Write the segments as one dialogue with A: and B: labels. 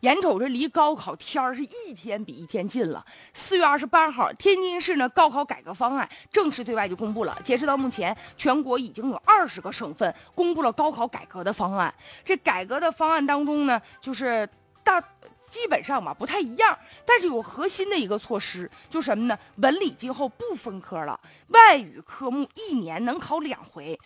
A: 眼瞅着离高考天儿是一天比一天近了。四月二十八号，天津市呢高考改革方案正式对外就公布了。截止到目前，全国已经有二十个省份公布了高考改革的方案。这改革的方案当中呢，就是大基本上吧不太一样，但是有核心的一个措施，就什么呢？文理今后不分科了，外语科目一年能考两回。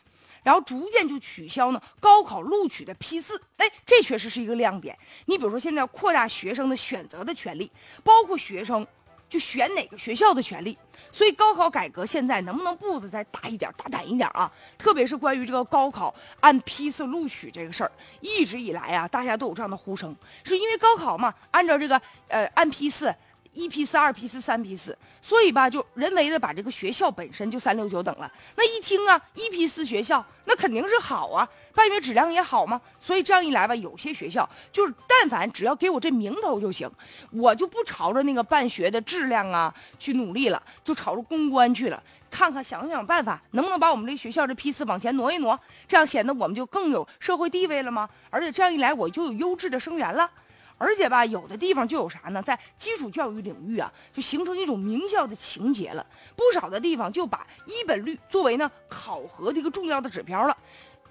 A: 然后逐渐就取消呢高考录取的批次，哎，这确实是一个亮点。你比如说，现在扩大学生的选择的权利，包括学生就选哪个学校的权利。所以高考改革现在能不能步子再大一点、大胆一点啊？特别是关于这个高考按批次录取这个事儿，一直以来啊，大家都有这样的呼声，是因为高考嘛，按照这个呃按批次。一批次、二批次、三批次，所以吧，就人为的把这个学校本身就三六九等了。那一听啊，一批次学校那肯定是好啊，办学质量也好嘛。所以这样一来吧，有些学校就是但凡只要给我这名头就行，我就不朝着那个办学的质量啊去努力了，就朝着公关去了，看看想想办法能不能把我们这学校这批次往前挪一挪，这样显得我们就更有社会地位了吗？而且这样一来，我就有优质的生源了。而且吧，有的地方就有啥呢？在基础教育领域啊，就形成一种名校的情节了。不少的地方就把一本率作为呢考核的一个重要的指标了。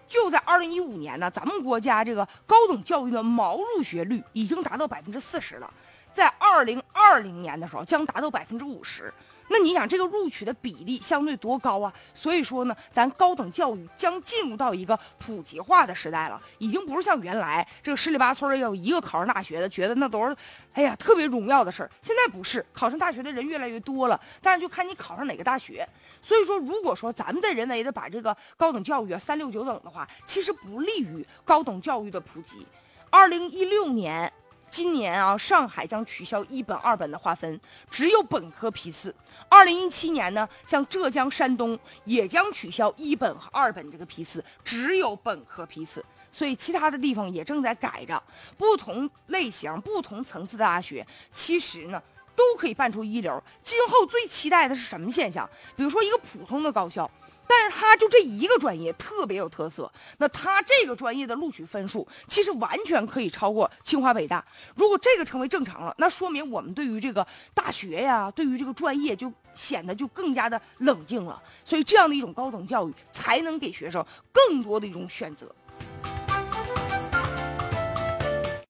A: 就在二零一五年呢，咱们国家这个高等教育的毛入学率已经达到百分之四十了，在二零二零年的时候将达到百分之五十。那你想这个录取的比例相对多高啊？所以说呢，咱高等教育将进入到一个普及化的时代了，已经不是像原来这个十里八村要一个考上大学的，觉得那都是，哎呀特别荣耀的事儿。现在不是，考上大学的人越来越多了，但是就看你考上哪个大学。所以说，如果说咱们在人为的把这个高等教育啊三六九等的话，其实不利于高等教育的普及。二零一六年。今年啊，上海将取消一本、二本的划分，只有本科批次。二零一七年呢，像浙江、山东也将取消一本和二本这个批次，只有本科批次。所以，其他的地方也正在改着，不同类型、不同层次的大学，其实呢，都可以办出一流。今后最期待的是什么现象？比如说一个普通的高校。但是他就这一个专业特别有特色，那他这个专业的录取分数其实完全可以超过清华北大。如果这个成为正常了，那说明我们对于这个大学呀，对于这个专业就显得就更加的冷静了。所以这样的一种高等教育才能给学生更多的一种选择。